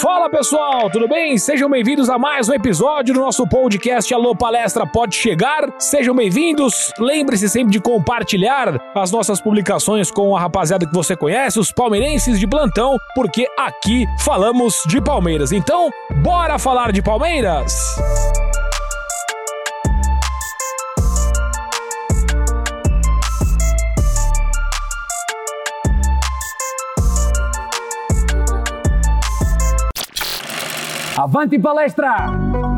Fala pessoal, tudo bem? Sejam bem-vindos a mais um episódio do nosso podcast Alô Palestra Pode Chegar. Sejam bem-vindos. Lembre-se sempre de compartilhar as nossas publicações com a rapaziada que você conhece, os palmeirenses de plantão, porque aqui falamos de Palmeiras. Então, bora falar de Palmeiras? Avanti palestra!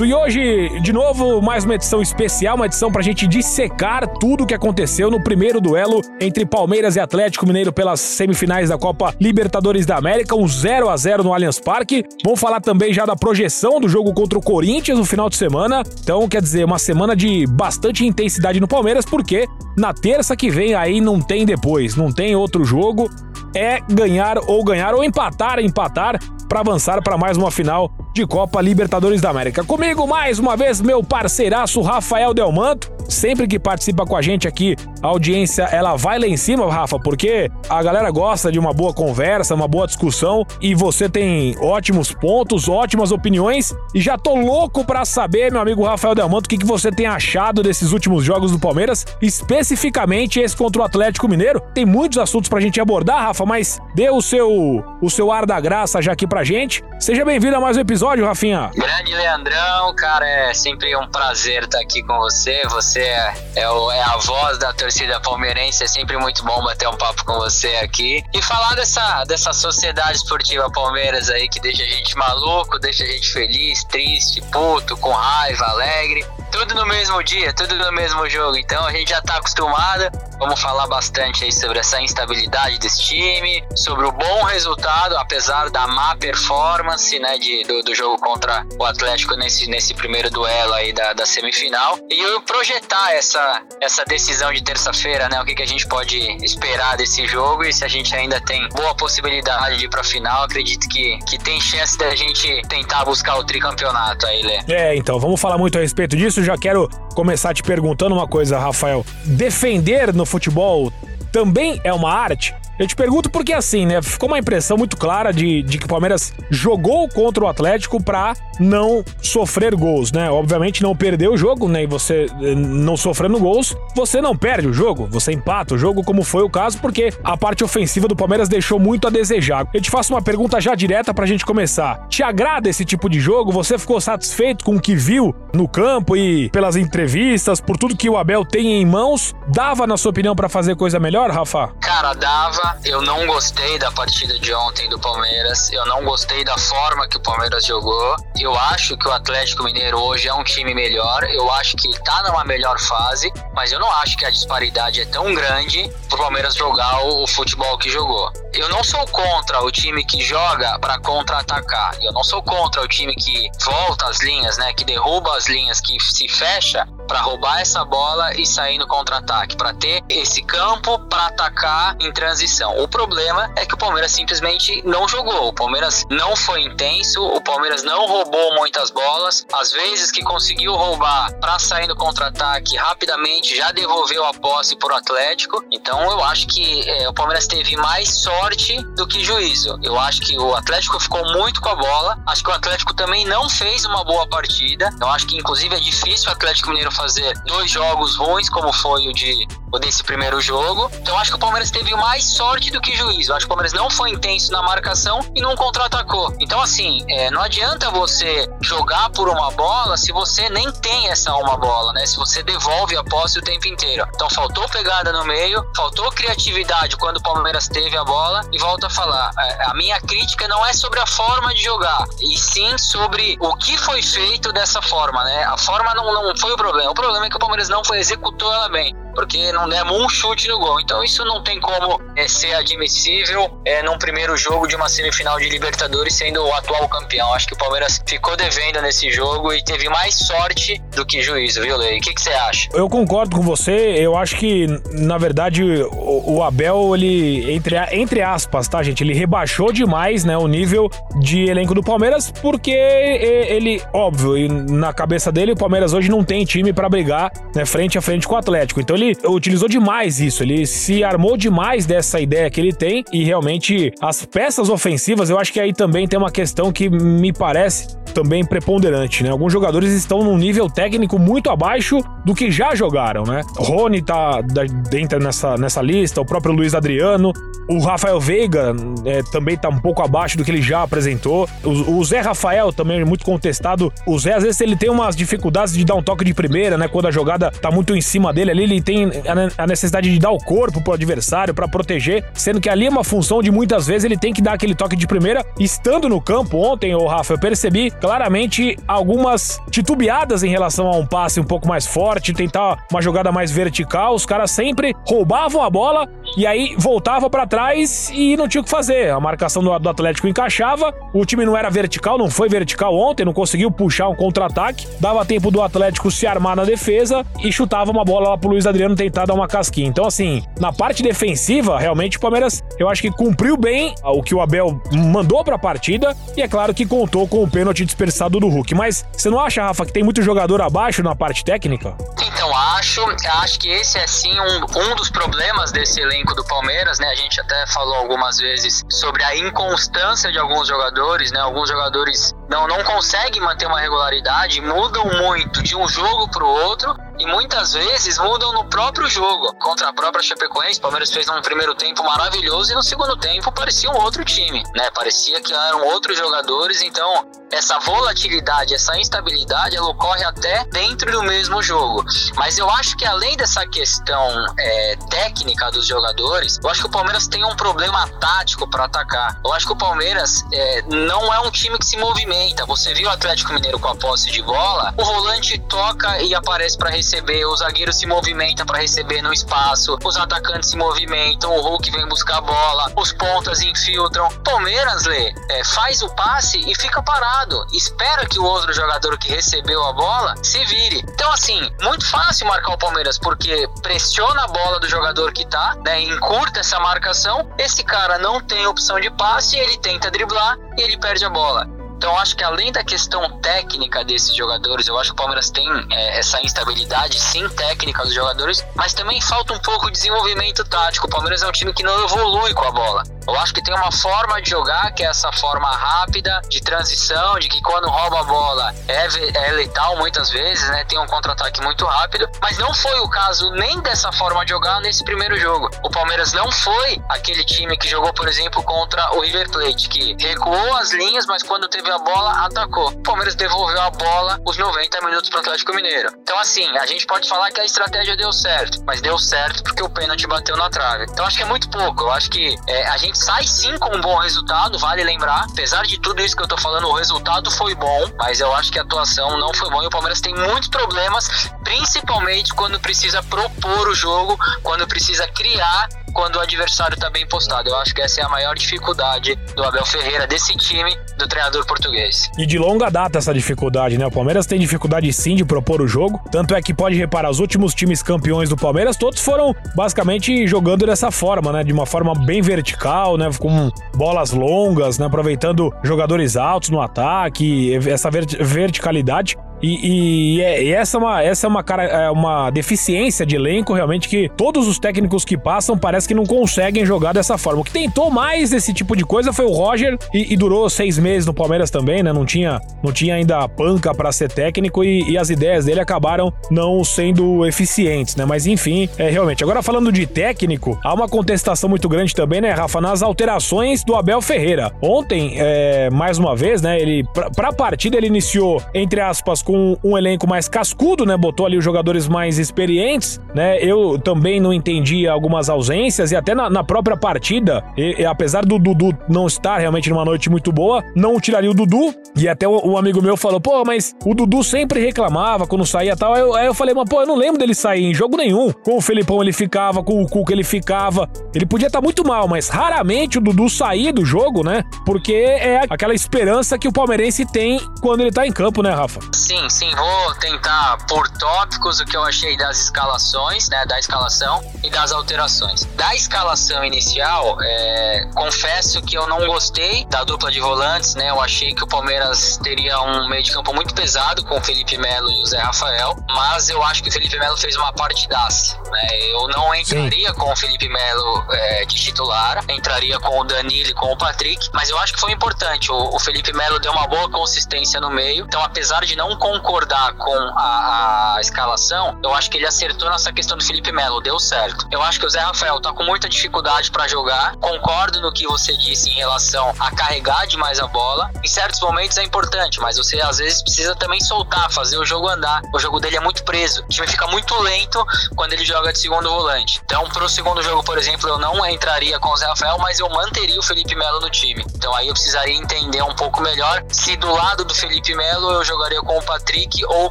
E hoje, de novo, mais uma edição especial, uma edição pra gente dissecar tudo o que aconteceu no primeiro duelo entre Palmeiras e Atlético Mineiro pelas semifinais da Copa Libertadores da América, um 0 a 0 no Allianz Parque. Vamos falar também já da projeção do jogo contra o Corinthians no final de semana. Então, quer dizer, uma semana de bastante intensidade no Palmeiras, porque na terça que vem aí não tem depois, não tem outro jogo. É ganhar ou ganhar ou empatar, empatar para avançar para mais uma final de Copa Libertadores da América. Comigo mais uma vez meu parceiraço Rafael Delmanto, sempre que participa com a gente aqui, a audiência ela vai lá em cima, Rafa, porque a galera gosta de uma boa conversa, uma boa discussão e você tem ótimos pontos, ótimas opiniões e já tô louco para saber, meu amigo Rafael Delmanto, o que, que você tem achado desses últimos jogos do Palmeiras, especificamente esse contra o Atlético Mineiro. Tem muitos assuntos pra gente abordar, Rafa, mas dê o seu o seu ar da graça já aqui pra gente. Seja bem-vindo a mais um episódio Rafinha. Grande Leandrão, cara, é sempre um prazer estar aqui com você. Você é, é, o, é, a voz da torcida palmeirense, é sempre muito bom bater um papo com você aqui. E falar dessa, dessa sociedade esportiva Palmeiras aí que deixa a gente maluco, deixa a gente feliz, triste, puto, com raiva, alegre tudo no mesmo dia, tudo no mesmo jogo. Então a gente já tá acostumado. Vamos falar bastante aí sobre essa instabilidade desse time, sobre o bom resultado, apesar da má performance, né, de, do, do jogo contra o Atlético nesse, nesse primeiro duelo aí da, da semifinal. E eu projetar essa, essa decisão de terça-feira, né, o que, que a gente pode esperar desse jogo e se a gente ainda tem boa possibilidade de ir pra final, acredito que, que tem chance da gente tentar buscar o tricampeonato aí, Lê. É, então, vamos falar muito a respeito disso já quero começar te perguntando uma coisa, Rafael. Defender no futebol também é uma arte? Eu te pergunto porque assim, né? Ficou uma impressão muito clara de, de que o Palmeiras jogou contra o Atlético pra não sofrer gols, né? Obviamente não perdeu o jogo, né? E você eh, não sofrendo gols, você não perde o jogo, você empata o jogo, como foi o caso, porque a parte ofensiva do Palmeiras deixou muito a desejar. Eu te faço uma pergunta já direta pra gente começar. Te agrada esse tipo de jogo? Você ficou satisfeito com o que viu no campo e pelas entrevistas, por tudo que o Abel tem em mãos? Dava, na sua opinião, para fazer coisa melhor, Rafa? Cara, dava eu não gostei da partida de ontem do Palmeiras. Eu não gostei da forma que o Palmeiras jogou. Eu acho que o Atlético Mineiro hoje é um time melhor. Eu acho que tá numa melhor fase, mas eu não acho que a disparidade é tão grande pro Palmeiras jogar o, o futebol que jogou. Eu não sou contra o time que joga para contra-atacar. Eu não sou contra o time que volta as linhas, né, que derruba as linhas, que se fecha para roubar essa bola e sair no contra-ataque, para ter esse campo para atacar em transição. O problema é que o Palmeiras simplesmente não jogou. O Palmeiras não foi intenso, o Palmeiras não roubou muitas bolas. Às vezes que conseguiu roubar para sair no contra-ataque rapidamente, já devolveu a posse para o Atlético. Então eu acho que é, o Palmeiras teve mais sorte do que juízo. Eu acho que o Atlético ficou muito com a bola. Acho que o Atlético também não fez uma boa partida. Eu acho que inclusive é difícil o Atlético Mineiro fazer dois jogos ruins, como foi o de o desse primeiro jogo. Então acho que o Palmeiras teve mais sorte do que juízo. Acho que o Palmeiras não foi intenso na marcação e não contra-atacou. Então, assim, é, não adianta você jogar por uma bola se você nem tem essa uma bola, né? Se você devolve a posse o tempo inteiro. Então faltou pegada no meio, faltou criatividade quando o Palmeiras teve a bola. E volto a falar, é, a minha crítica não é sobre a forma de jogar, e sim sobre o que foi feito dessa forma, né? A forma não, não foi o problema. O problema é que o Palmeiras não foi, executou ela bem porque não demos um chute no gol. Então isso não tem como é, ser admissível é, num primeiro jogo de uma semifinal de Libertadores sendo o atual campeão. Acho que o Palmeiras ficou devendo nesse jogo e teve mais sorte do que juízo, viu, Lei? O que, que você acha? Eu concordo com você. Eu acho que, na verdade, o, o Abel, ele, entre, entre aspas, tá, gente? Ele rebaixou demais, né, o nível de elenco do Palmeiras, porque ele, óbvio, na cabeça dele, o Palmeiras hoje não tem time para brigar né, frente a frente com o Atlético. Então ele utilizou demais isso, ele se armou demais dessa ideia que ele tem e realmente as peças ofensivas, eu acho que aí também tem uma questão que me parece também preponderante, né? Alguns jogadores estão num nível técnico muito abaixo do que já jogaram, né? Rony tá dentro nessa, nessa lista, o próprio Luiz Adriano, o Rafael Veiga é, também tá um pouco abaixo do que ele já apresentou. O, o, Zé Rafael também é muito contestado. O Zé, às vezes, ele tem umas dificuldades de dar um toque de primeira, né? Quando a jogada tá muito em cima dele ali, ele tem a, a necessidade de dar o corpo pro adversário para proteger, sendo que ali é uma função de muitas vezes ele tem que dar aquele toque de primeira. Estando no campo ontem, o Rafa, eu percebi claramente algumas titubeadas em relação a um passe um pouco mais forte, tentar uma jogada mais vertical. Os caras sempre roubavam a bola e aí voltava para trás e não tinha o que fazer. A marcação do, do, Atlético encaixava, o time não era vertical, não foi vertical ontem, não conseguiu puxar um contra-ataque, dava tempo do Atlético se armar na defesa e chutava uma bola lá pro Luiz Adriano tentar dar uma casquinha. Então, assim, na parte defensiva, realmente o Palmeiras, eu acho que cumpriu bem o que o Abel mandou pra partida e é claro que contou com o pênalti dispersado do Hulk. Mas você não acha, Rafa, que tem muito jogador abaixo na parte técnica? Então, acho. Acho que esse é sim um, um dos problemas desse elenco do Palmeiras, né? A gente até falou algumas vezes sobre a inconstância de alguns jogadores, né? Alguns jogadores não, não conseguem manter uma regularidade, mudam muito de um jogo para o outro e muitas vezes mudam no próprio jogo. Contra a própria Chapecoense, o Palmeiras fez um primeiro tempo maravilhoso e no segundo tempo parecia um outro time, né? Parecia que eram outros jogadores, então essa volatilidade, essa instabilidade, ela ocorre até dentro do mesmo jogo. Mas eu acho que além dessa questão é, técnica dos jogadores, eu acho que o Palmeiras tem um problema tático para atacar. Eu acho que o Palmeiras é, não é um time que se movimenta. Você viu o Atlético Mineiro com a posse de bola, o volante toca e aparece para receber, o zagueiro se movimenta para receber no espaço, os atacantes se movimentam, o Hulk vem buscar a bola, os pontas infiltram. Palmeiras, Lê, é, faz o passe e fica parado espera que o outro jogador que recebeu a bola se vire. Então, assim, muito fácil marcar o Palmeiras, porque pressiona a bola do jogador que tá, né, encurta essa marcação, esse cara não tem opção de passe, ele tenta driblar e ele perde a bola. Então, acho que além da questão técnica desses jogadores, eu acho que o Palmeiras tem é, essa instabilidade, sim, técnica dos jogadores, mas também falta um pouco de desenvolvimento tático. O Palmeiras é um time que não evolui com a bola. Eu acho que tem uma forma de jogar que é essa forma rápida de transição, de que quando rouba a bola é, é letal muitas vezes, né? Tem um contra-ataque muito rápido, mas não foi o caso nem dessa forma de jogar nesse primeiro jogo. O Palmeiras não foi aquele time que jogou, por exemplo, contra o River Plate, que recuou as linhas, mas quando teve a bola, atacou. O Palmeiras devolveu a bola os 90 minutos para o Atlético Mineiro. Então, assim, a gente pode falar que a estratégia deu certo, mas deu certo porque o pênalti bateu na trave. Então, acho que é muito pouco. Eu acho que é, a gente sai sim com um bom resultado, vale lembrar. Apesar de tudo isso que eu tô falando, o resultado foi bom, mas eu acho que a atuação não foi boa. E o Palmeiras tem muitos problemas, principalmente quando precisa propor o jogo, quando precisa criar quando o adversário está bem postado. Eu acho que essa é a maior dificuldade do Abel Ferreira, desse time, do treinador português. E de longa data essa dificuldade, né? O Palmeiras tem dificuldade sim de propor o jogo. Tanto é que pode reparar, os últimos times campeões do Palmeiras, todos foram basicamente jogando dessa forma, né? De uma forma bem vertical, né? Com bolas longas, né? Aproveitando jogadores altos no ataque, essa verticalidade. E, e, é, e, essa é uma, essa é uma, cara, é uma deficiência de elenco, realmente, que todos os técnicos que passam parece que não conseguem jogar dessa forma. O que tentou mais esse tipo de coisa foi o Roger e, e durou seis meses no Palmeiras também, né? Não tinha, não tinha ainda panca para ser técnico e, e, as ideias dele acabaram não sendo eficientes, né? Mas enfim, é realmente. Agora falando de técnico, há uma contestação muito grande também, né, Rafa, nas alterações do Abel Ferreira. Ontem, é, mais uma vez, né? Ele, pra, pra partida, ele iniciou, entre aspas, com um elenco mais cascudo, né? Botou ali os jogadores mais experientes, né? Eu também não entendi algumas ausências e até na, na própria partida, e, e, apesar do Dudu não estar realmente numa noite muito boa, não tiraria o Dudu. E até um, amigo meu falou, pô, mas o Dudu sempre reclamava quando saía tal. Aí eu, aí eu falei, mas pô, eu não lembro dele sair em jogo nenhum. Com o Felipão ele ficava, com o Cuca ele ficava. Ele podia estar muito mal, mas raramente o Dudu saía do jogo, né? porque é aquela esperança que o palmeirense tem quando ele tá em campo, né, Rafa? Sim, sim, vou tentar por tópicos o que eu achei das escalações, né, da escalação e das alterações. Da escalação inicial, é, confesso que eu não gostei da dupla de volantes, né, eu achei que o Palmeiras teria um meio de campo muito pesado com o Felipe Melo e o Zé Rafael, mas eu acho que o Felipe Melo fez uma partidaça, né, eu não entraria sim. com o Felipe Melo é, de titular, entraria com o Danilo e com o Patrick, mas eu acho que foi importante, o, o Felipe Melo deu uma boa consistência no meio, então apesar de não concordar com a, a escalação, eu acho que ele acertou nessa questão do Felipe Melo, deu certo. Eu acho que o Zé Rafael tá com muita dificuldade para jogar. Concordo no que você disse em relação a carregar demais a bola. Em certos momentos é importante, mas você às vezes precisa também soltar, fazer o jogo andar. O jogo dele é muito preso. O time fica muito lento quando ele joga de segundo volante. Então, pro segundo jogo, por exemplo, eu não entraria com o Zé Rafael, mas eu manteria o Felipe Melo no time. Então aí eu precisaria entender um pouco melhor se do lado do Felipe Melo eu jogaria com o Patrick ou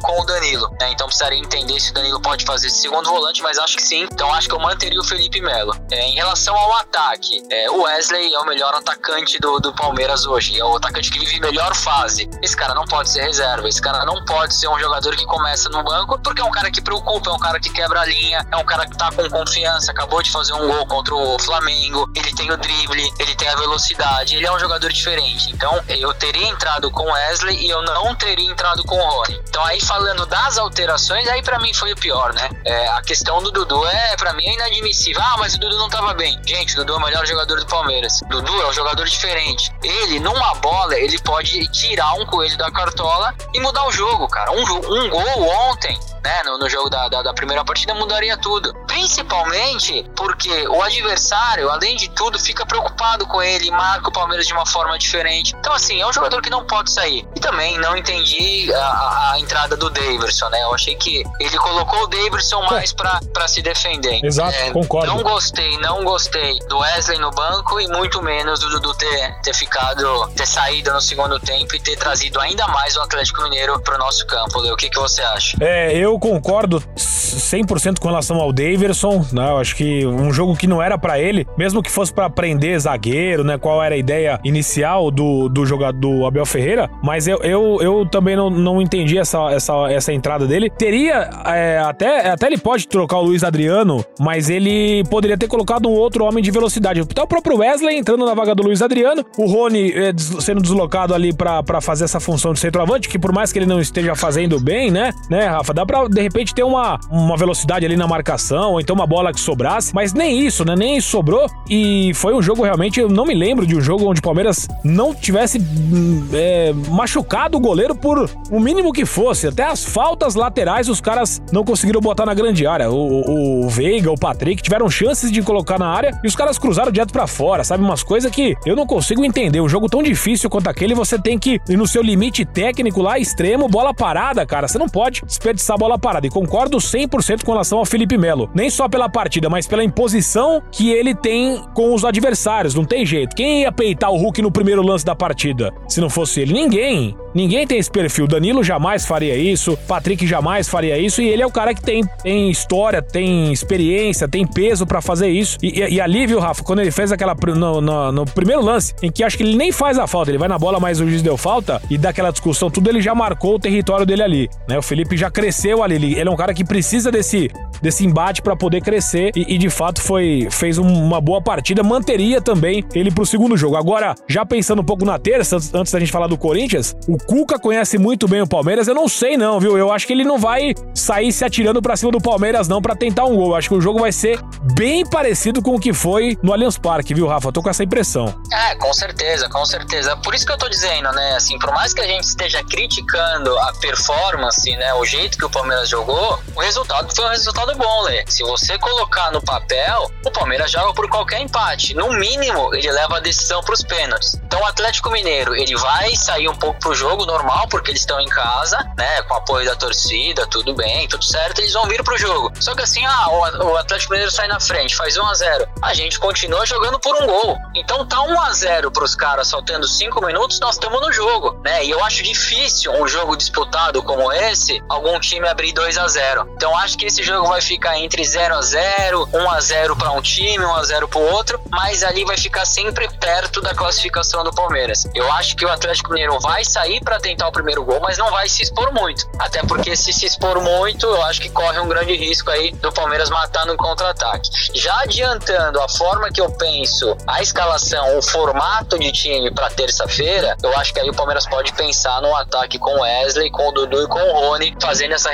com o Danilo. Né? Então precisaria entender se o Danilo pode fazer segundo volante, mas acho que sim. Então acho que eu manteria o Felipe Melo. É, em relação ao ataque, é, o Wesley é o melhor atacante do, do Palmeiras hoje. É o atacante que vive melhor fase. Esse cara não pode ser reserva. Esse cara não pode ser um jogador que começa no banco, porque é um cara que preocupa, é um cara que quebra a linha, é um cara que tá com confiança, acabou de fazer um gol contra o Flamengo, tem o drible, ele tem a velocidade, ele é um jogador diferente. Então eu teria entrado com Wesley e eu não teria entrado com Rony. Então aí falando das alterações, aí para mim foi o pior, né? É, a questão do Dudu é para mim é inadmissível. Ah, mas o Dudu não tava bem. Gente, o Dudu é o melhor jogador do Palmeiras. Dudu é um jogador diferente. Ele numa bola ele pode tirar um coelho da cartola e mudar o jogo, cara. Um, um gol ontem né, no, no jogo da, da, da, primeira partida mudaria tudo. Principalmente porque o adversário, além de tudo, fica preocupado com ele e marca o Palmeiras de uma forma diferente. Então, assim, é um jogador que não pode sair. E também não entendi a, a, entrada do Daverson, né? Eu achei que ele colocou o Daverson mais pra, pra se defender. Exato, é, concordo. Não gostei, não gostei do Wesley no banco e muito menos do Dudu ter, ter ficado, ter saído no segundo tempo e ter trazido ainda mais o Atlético Mineiro pro nosso campo. Leo, o que, que você acha? É, eu eu concordo 100% com relação ao Daverson, né? Eu acho que um jogo que não era para ele, mesmo que fosse para prender zagueiro, né? Qual era a ideia inicial do, do jogador do Abel Ferreira, mas eu, eu, eu também não, não entendi essa, essa, essa entrada dele. Teria, é, até, até ele pode trocar o Luiz Adriano, mas ele poderia ter colocado um outro homem de velocidade. Então o próprio Wesley entrando na vaga do Luiz Adriano, o Rony é, sendo deslocado ali para fazer essa função de centroavante, que por mais que ele não esteja fazendo bem, né, né, Rafa, dá pra de repente ter uma, uma velocidade ali na marcação, ou então uma bola que sobrasse, mas nem isso, né? Nem isso sobrou. E foi um jogo realmente, eu não me lembro de um jogo onde o Palmeiras não tivesse hum, é, machucado o goleiro por o mínimo que fosse. Até as faltas laterais os caras não conseguiram botar na grande área. O, o Veiga, o Patrick tiveram chances de colocar na área e os caras cruzaram direto para fora, sabe? Umas coisas que eu não consigo entender. Um jogo tão difícil quanto aquele, você tem que ir no seu limite técnico lá extremo, bola parada, cara. Você não pode desperdiçar a bola parada. E concordo 100% com relação ao Felipe Melo. Nem só pela partida, mas pela imposição que ele tem com os adversários. Não tem jeito. Quem ia peitar o Hulk no primeiro lance da partida? Se não fosse ele? Ninguém. Ninguém tem esse perfil. Danilo jamais faria isso. Patrick jamais faria isso. E ele é o cara que tem, tem história, tem experiência, tem peso para fazer isso. E, e, e, ali, viu, Rafa, quando ele fez aquela. No, no, no, primeiro lance, em que acho que ele nem faz a falta, ele vai na bola, mas o juiz deu falta. E daquela discussão, tudo ele já marcou o território dele ali. Né? O Felipe já cresceu ali ele, ele é um cara que precisa desse, desse embate para poder crescer e, e, de fato foi fez uma boa partida, manteria também ele pro segundo jogo. Agora, já pensando um pouco na terça, antes da gente falar do Corinthians, o Cuca conhece muito bem o Palmeiras, eu não sei não, viu? Eu acho que ele não vai sair se atirando para cima do Palmeiras não para tentar um gol. Eu acho que o jogo vai ser bem parecido com o que foi no Allianz Parque, viu, Rafa? Eu tô com essa impressão. É, com certeza, com certeza. Por isso que eu tô dizendo, né, assim, por mais que a gente esteja criticando a performance, né, o jeito que o Palmeiras jogou, o resultado foi um resultado bom, Lê. Se você colocar no papel, o Palmeiras joga por qualquer empate. No mínimo, ele leva a decisão para os pênaltis. Então, o Atlético Mineiro, ele vai sair um pouco pro jogo normal, porque eles estão em casa, né, com apoio da torcida, tudo bem, tudo certo, eles vão vir pro jogo. Só que assim, ah, o Atlético Mineiro sai na frente, faz 1 a 0 A gente continua jogando por um gol. Então, tá 1 a 0 pros caras faltando 5 minutos, nós estamos no jogo, né? E eu acho difícil um jogo disputado como esse, algum time abrir 2 a 0 Então acho que esse jogo vai ficar entre 0 a 0 1 a 0 para um time, 1 a 0 para o outro, mas ali vai ficar sempre perto da classificação do Palmeiras. Eu acho que o Atlético Mineiro vai sair para tentar o primeiro gol, mas não vai se expor muito. Até porque se se expor muito, eu acho que corre um grande risco aí do Palmeiras matar no contra-ataque. Já adiantando a forma que eu penso, a escalação, o formato de time para terça-feira, eu acho que aí o Palmeiras pode pensar no ataque com Wesley, com o Dudu e com o Rony, fazendo essa.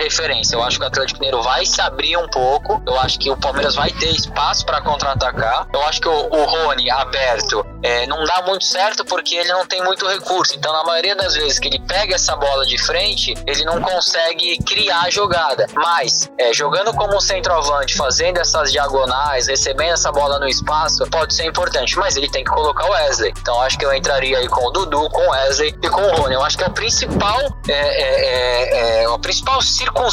Eu acho que o Atlético Mineiro vai se abrir um pouco, eu acho que o Palmeiras vai ter espaço para contra-atacar. Eu acho que o, o Rony aberto é, não dá muito certo porque ele não tem muito recurso. Então, na maioria das vezes que ele pega essa bola de frente, ele não consegue criar a jogada. Mas, é, jogando como centroavante, fazendo essas diagonais, recebendo essa bola no espaço, pode ser importante. Mas ele tem que colocar o Wesley. Então, acho que eu entraria aí com o Dudu, com o Wesley e com o Rony. Eu acho que a principal, é, é, é, é a principal circunstância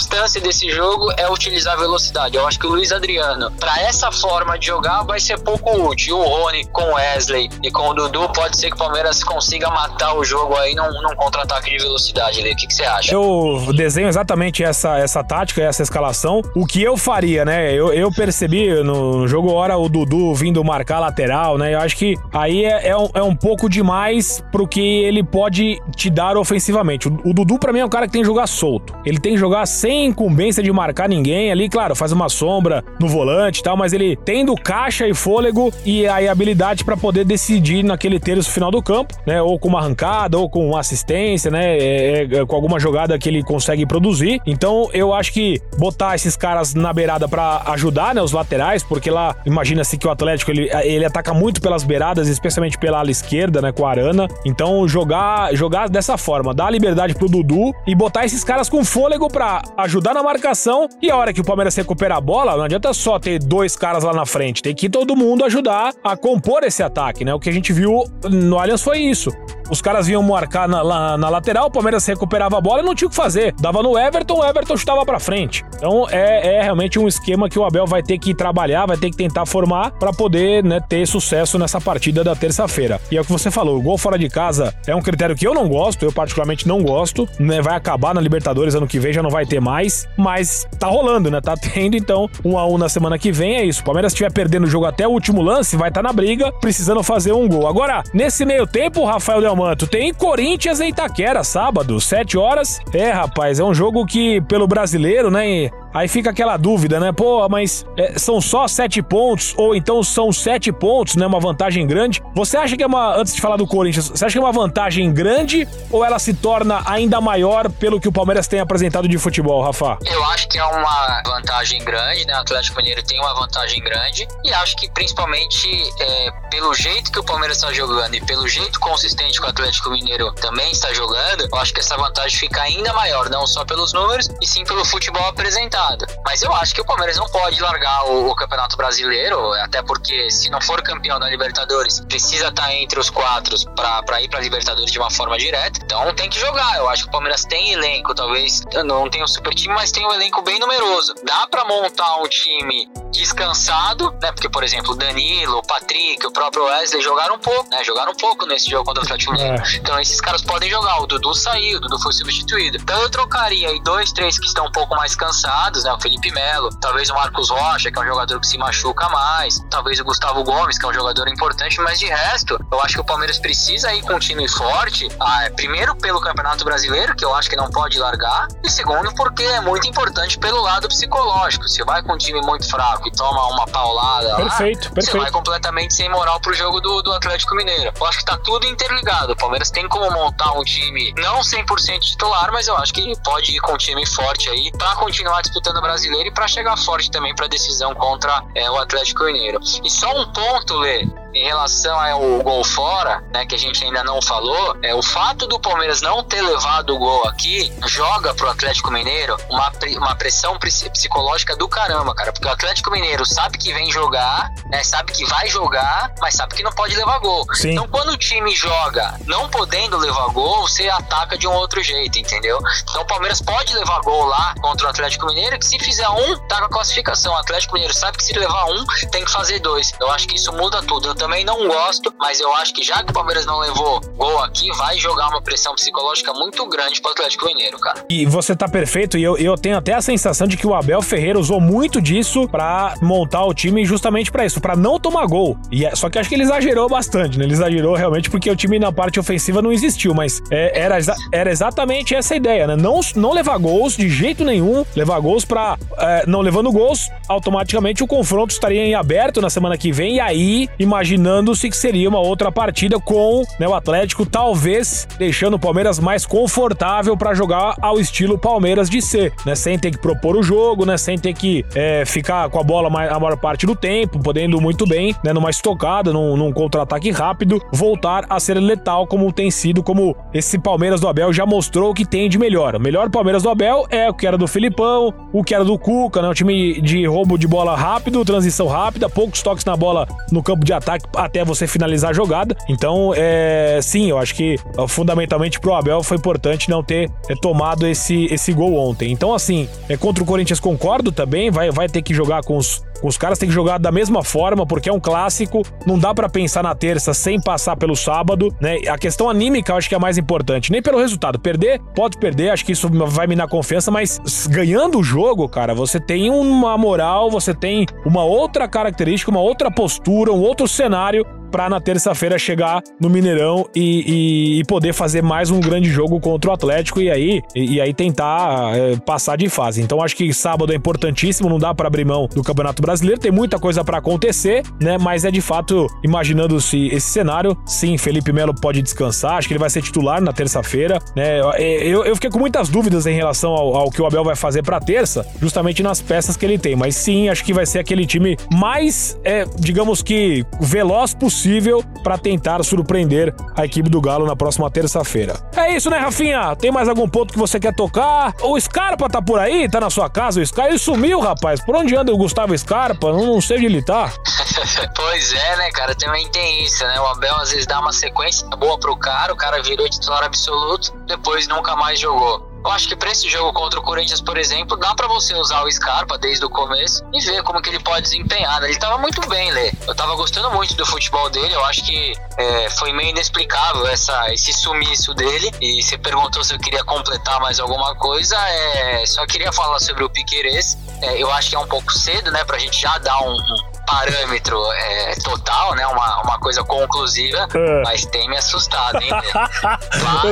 desse jogo é utilizar velocidade. Eu acho que o Luiz Adriano, para essa forma de jogar, vai ser pouco útil. O Rony com o Wesley e com o Dudu, pode ser que o Palmeiras consiga matar o jogo aí num, num contra-ataque de velocidade. O que, que você acha? Eu desenho exatamente essa, essa tática, essa escalação. O que eu faria, né? Eu, eu percebi no jogo hora o Dudu vindo marcar lateral, né? Eu acho que aí é, é, um, é um pouco demais pro que ele pode te dar ofensivamente. O, o Dudu, para mim, é um cara que tem que jogar solto. Ele tem que jogar sem incumbência de marcar ninguém ali, claro, faz uma sombra no volante e tal, mas ele tendo caixa e fôlego e aí habilidade para poder decidir naquele terço final do campo, né? Ou com uma arrancada, ou com uma assistência, né? É, é, com alguma jogada que ele consegue produzir. Então eu acho que botar esses caras na beirada para ajudar, né? Os laterais, porque lá imagina-se que o Atlético ele, ele ataca muito pelas beiradas, especialmente pela ala esquerda, né? Com a Arana. Então jogar, jogar dessa forma, dar liberdade pro Dudu e botar esses caras com fôlego para ajudar na marcação. E a hora que o Palmeiras recupera a bola, não adianta só ter dois caras lá na frente, tem que todo mundo ajudar a compor esse ataque, né? O que a gente viu no Allianz foi isso. Os caras vinham marcar na, na, na, lateral, o Palmeiras recuperava a bola e não tinha o que fazer. Dava no Everton, o Everton chutava pra frente. Então é, é realmente um esquema que o Abel vai ter que trabalhar, vai ter que tentar formar para poder né, ter sucesso nessa partida da terça-feira. E é o que você falou, o gol fora de casa é um critério que eu não gosto, eu particularmente não gosto, né? Vai acabar na Libertadores ano que vem, já não vai ter mais, mas tá rolando, né? Tá tendo, então, um a um na semana que vem é isso. O Palmeiras estiver perdendo o jogo até o último lance, vai estar tá na briga, precisando fazer um gol. Agora, nesse meio tempo, Rafael Delmanto, tem Corinthians em Itaquera, sábado, 7 horas. É, rapaz, é um jogo que, pelo brasileiro, né? Aí fica aquela dúvida, né? Pô, mas é, são só sete pontos, ou então são sete pontos, né? Uma vantagem grande. Você acha que é uma. Antes de falar do Corinthians, você acha que é uma vantagem grande ou ela se torna ainda maior pelo que o Palmeiras tem apresentado de futebol, Rafa? Eu acho que é uma vantagem grande, né? O Atlético Mineiro tem uma vantagem grande e acho que principalmente é, pelo jeito que o Palmeiras está jogando e pelo jeito consistente o Atlético Mineiro também está jogando, eu acho que essa vantagem fica ainda maior, não só pelos números, e sim pelo futebol apresentado. Mas eu acho que o Palmeiras não pode largar o, o Campeonato Brasileiro, até porque se não for campeão da Libertadores, precisa estar tá entre os quatro para ir para Libertadores de uma forma direta. Então tem que jogar. Eu acho que o Palmeiras tem elenco, talvez não tem um super time, mas tem um elenco bem numeroso. Dá para montar um time descansado, né? Porque, por exemplo, o Danilo, o Patrick, o próprio Wesley jogaram um pouco, né? Jogaram um pouco nesse jogo contra o Atlético É. Então esses caras podem jogar. O Dudu saiu, o Dudu foi substituído. Então eu trocaria aí dois, três que estão um pouco mais cansados, né? O Felipe Melo, talvez o Marcos Rocha, que é um jogador que se machuca mais, talvez o Gustavo Gomes, que é um jogador importante, mas de resto, eu acho que o Palmeiras precisa ir com um time forte, ah, primeiro pelo Campeonato Brasileiro, que eu acho que não pode largar, e segundo porque é muito importante pelo lado psicológico. Se vai com um time muito fraco, que toma uma paulada perfeito, lá, perfeito. você vai completamente sem moral pro jogo do, do Atlético Mineiro. Eu acho que tá tudo interligado. O Palmeiras tem como montar um time não 100% titular, mas eu acho que pode ir com um time forte aí para continuar disputando o brasileiro e para chegar forte também para decisão contra é, o Atlético Mineiro. E só um ponto, Lê, em relação ao gol fora, né, que a gente ainda não falou, é o fato do Palmeiras não ter levado o gol aqui joga pro Atlético Mineiro uma, uma pressão psicológica do caramba, cara, porque o Atlético Mineiro sabe que vem jogar, né, sabe que vai jogar, mas sabe que não pode levar gol. Sim. Então quando o time joga não podendo levar gol, você ataca de um outro jeito, entendeu? Então o Palmeiras pode levar gol lá contra o Atlético Mineiro, que se fizer um, tá com a classificação. O Atlético Mineiro sabe que se levar um, tem que fazer dois. Eu acho que isso muda tudo também não gosto, mas eu acho que já que o Palmeiras não levou gol aqui, vai jogar uma pressão psicológica muito grande pro Atlético Mineiro, cara. E você tá perfeito, e eu, eu tenho até a sensação de que o Abel Ferreira usou muito disso para montar o time justamente para isso, para não tomar gol. E é, só que acho que ele exagerou bastante, né? Ele exagerou realmente porque o time na parte ofensiva não existiu, mas é, era, era exatamente essa a ideia, né? Não, não levar gols de jeito nenhum, levar gols para é, não levando gols, automaticamente o confronto estaria em aberto na semana que vem, e aí imaginando-se que seria uma outra partida com né, o Atlético, talvez deixando o Palmeiras mais confortável para jogar ao estilo Palmeiras de ser, né? Sem ter que propor o jogo, né? Sem ter que é, ficar com a bola a maior parte do tempo, podendo muito bem, né? Numa estocada, num, num contra-ataque rápido, voltar a ser letal como tem sido, como esse Palmeiras do Abel já mostrou que tem de melhor. O melhor Palmeiras do Abel é o que era do Filipão, o que era do Cuca, né? Um time de roubo de bola rápido, transição rápida, poucos toques na bola no campo de ataque até você finalizar a jogada. Então, é, sim, eu acho que fundamentalmente pro Abel foi importante não ter é, tomado esse, esse gol ontem. Então, assim, é, contra o Corinthians concordo também, vai, vai ter que jogar com os, os caras, tem que jogar da mesma forma, porque é um clássico, não dá para pensar na terça sem passar pelo sábado, né? A questão anímica eu acho que é a mais importante, nem pelo resultado. Perder, pode perder, acho que isso vai me dar confiança, mas ganhando o jogo, cara, você tem uma moral, você tem uma outra característica, uma outra postura, um outro cenário para na terça-feira chegar no Mineirão e, e, e, poder fazer mais um grande jogo contra o Atlético e aí, e, e aí tentar é, passar de fase. Então acho que sábado é importantíssimo, não dá para abrir mão do Campeonato Brasileiro, tem muita coisa para acontecer, né? Mas é de fato, imaginando-se esse cenário, sim, Felipe Melo pode descansar, acho que ele vai ser titular na terça-feira, né? Eu, eu fiquei com muitas dúvidas em relação ao, ao que o Abel vai fazer para terça, justamente nas peças que ele tem, mas sim, acho que vai ser aquele time mais, é, digamos que, veloz possível possível para tentar surpreender a equipe do Galo na próxima terça-feira. É isso, né, Rafinha? Tem mais algum ponto que você quer tocar? O Scarpa tá por aí? Tá na sua casa? O Scarpa ele sumiu, rapaz. Por onde anda o Gustavo Scarpa? Não, não sei onde ele tá. pois é, né, cara? Também tem isso, né? O Abel às vezes dá uma sequência boa pro cara, o cara virou titular absoluto, depois nunca mais jogou. Eu acho que para esse jogo contra o Corinthians, por exemplo, dá para você usar o Scarpa desde o começo e ver como que ele pode desempenhar. Né? Ele tava muito bem, Lê. Eu tava gostando muito do futebol dele. Eu acho que é, foi meio inexplicável essa, esse sumiço dele. E você perguntou se eu queria completar mais alguma coisa. É, só queria falar sobre o Piqueires. É, eu acho que é um pouco cedo, né, pra gente já dar um, um parâmetro é, total, né? Uma, uma coisa conclusiva, é. mas tem me assustado, hein? Pai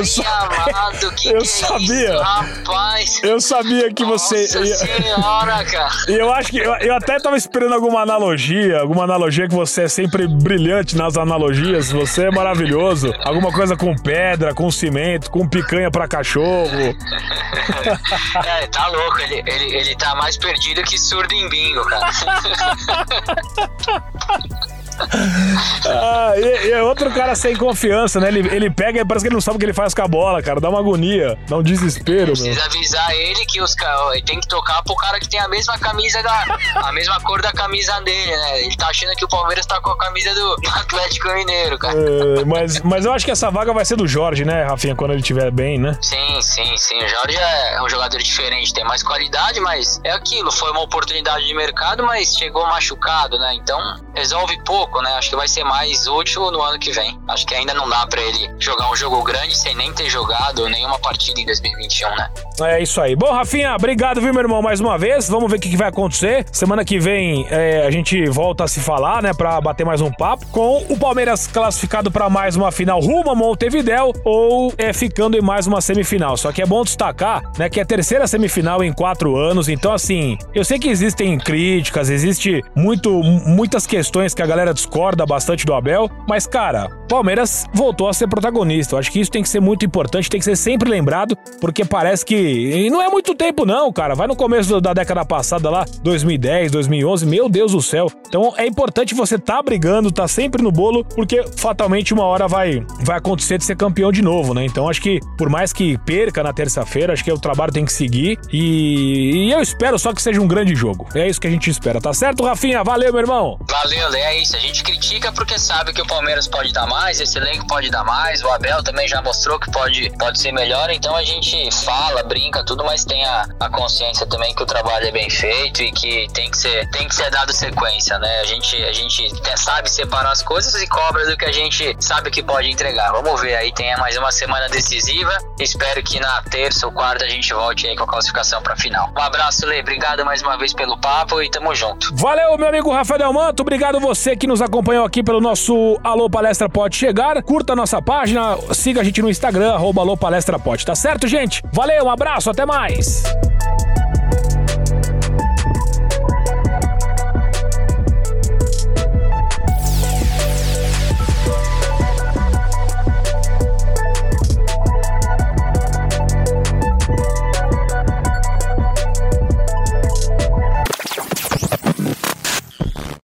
eu amado, que eu que sabia. É isso, rapaz? Eu sabia que Nossa você. senhora, cara. E eu acho que eu, eu, até tava esperando alguma analogia, alguma analogia que você é sempre brilhante nas analogias, você é maravilhoso. Alguma coisa com pedra, com cimento, com picanha para cachorro. é, tá louco, ele, ele, ele tá mais perdido que surdo em bingo, cara. ハハハ! Ah, e, e, é outro cara sem confiança, né? Ele, ele pega e parece que ele não sabe o que ele faz com a bola, cara. Dá uma agonia, dá um desespero. Precisa meu. avisar ele que os tem que tocar pro cara que tem a mesma camisa da. a mesma cor da camisa dele, né? Ele tá achando que o Palmeiras tá com a camisa do, Atlético Mineiro, cara. É, mas, mas eu acho que essa vaga vai ser do Jorge, né, Rafinha, quando ele estiver bem, né? Sim, sim, sim. O Jorge é um jogador diferente, tem mais qualidade, mas é aquilo. Foi uma oportunidade de mercado, mas chegou machucado, né? Então resolve pouco pouco, né? Acho que vai ser mais útil no ano que vem. Acho que ainda não dá para ele jogar um jogo grande sem nem ter jogado nenhuma partida em 2021, né? É isso aí. Bom, Rafinha, obrigado, viu, meu irmão, mais uma vez. Vamos ver o que, vai acontecer. Semana que vem é, a gente volta a se falar, né, para bater mais um papo com o Palmeiras classificado para mais uma final rumo a Montevidéu ou é, ficando em mais uma semifinal. Só que é bom destacar, né, que é a terceira semifinal em quatro anos. Então, assim, eu sei que existem críticas, existe muito, muitas questões que a galera discorda bastante do Abel, mas cara, Palmeiras voltou a ser protagonista. Eu acho que isso tem que ser muito importante, tem que ser sempre lembrado, porque parece que e não é muito tempo não, cara. Vai no começo da década passada lá, 2010, 2011, meu Deus do céu. Então é importante você tá brigando, tá sempre no bolo, porque fatalmente uma hora vai vai acontecer de ser campeão de novo, né? Então acho que por mais que perca na terça-feira, acho que o trabalho tem que seguir e, e eu espero só que seja um grande jogo. É isso que a gente espera, tá certo, Rafinha? Valeu, meu irmão. Valeu, é isso. A gente gente critica porque sabe que o Palmeiras pode dar mais, esse elenco pode dar mais, o Abel também já mostrou que pode, pode ser melhor, então a gente fala, brinca, tudo, mas tem a, a consciência também que o trabalho é bem feito e que tem que ser, tem que ser dado sequência, né? A gente, a gente sabe separar as coisas e cobra do que a gente sabe que pode entregar. Vamos ver aí, tem mais uma semana decisiva. Espero que na terça ou quarta a gente volte aí com a classificação para final. Um abraço, Lê. Obrigado mais uma vez pelo papo e tamo junto. Valeu, meu amigo Rafael Manto. Obrigado você que nos acompanhou aqui pelo nosso Alô Palestra Pode Chegar. Curta a nossa página, siga a gente no Instagram, arroba Alô Palestra Pode, tá certo, gente? Valeu, um abraço, até mais.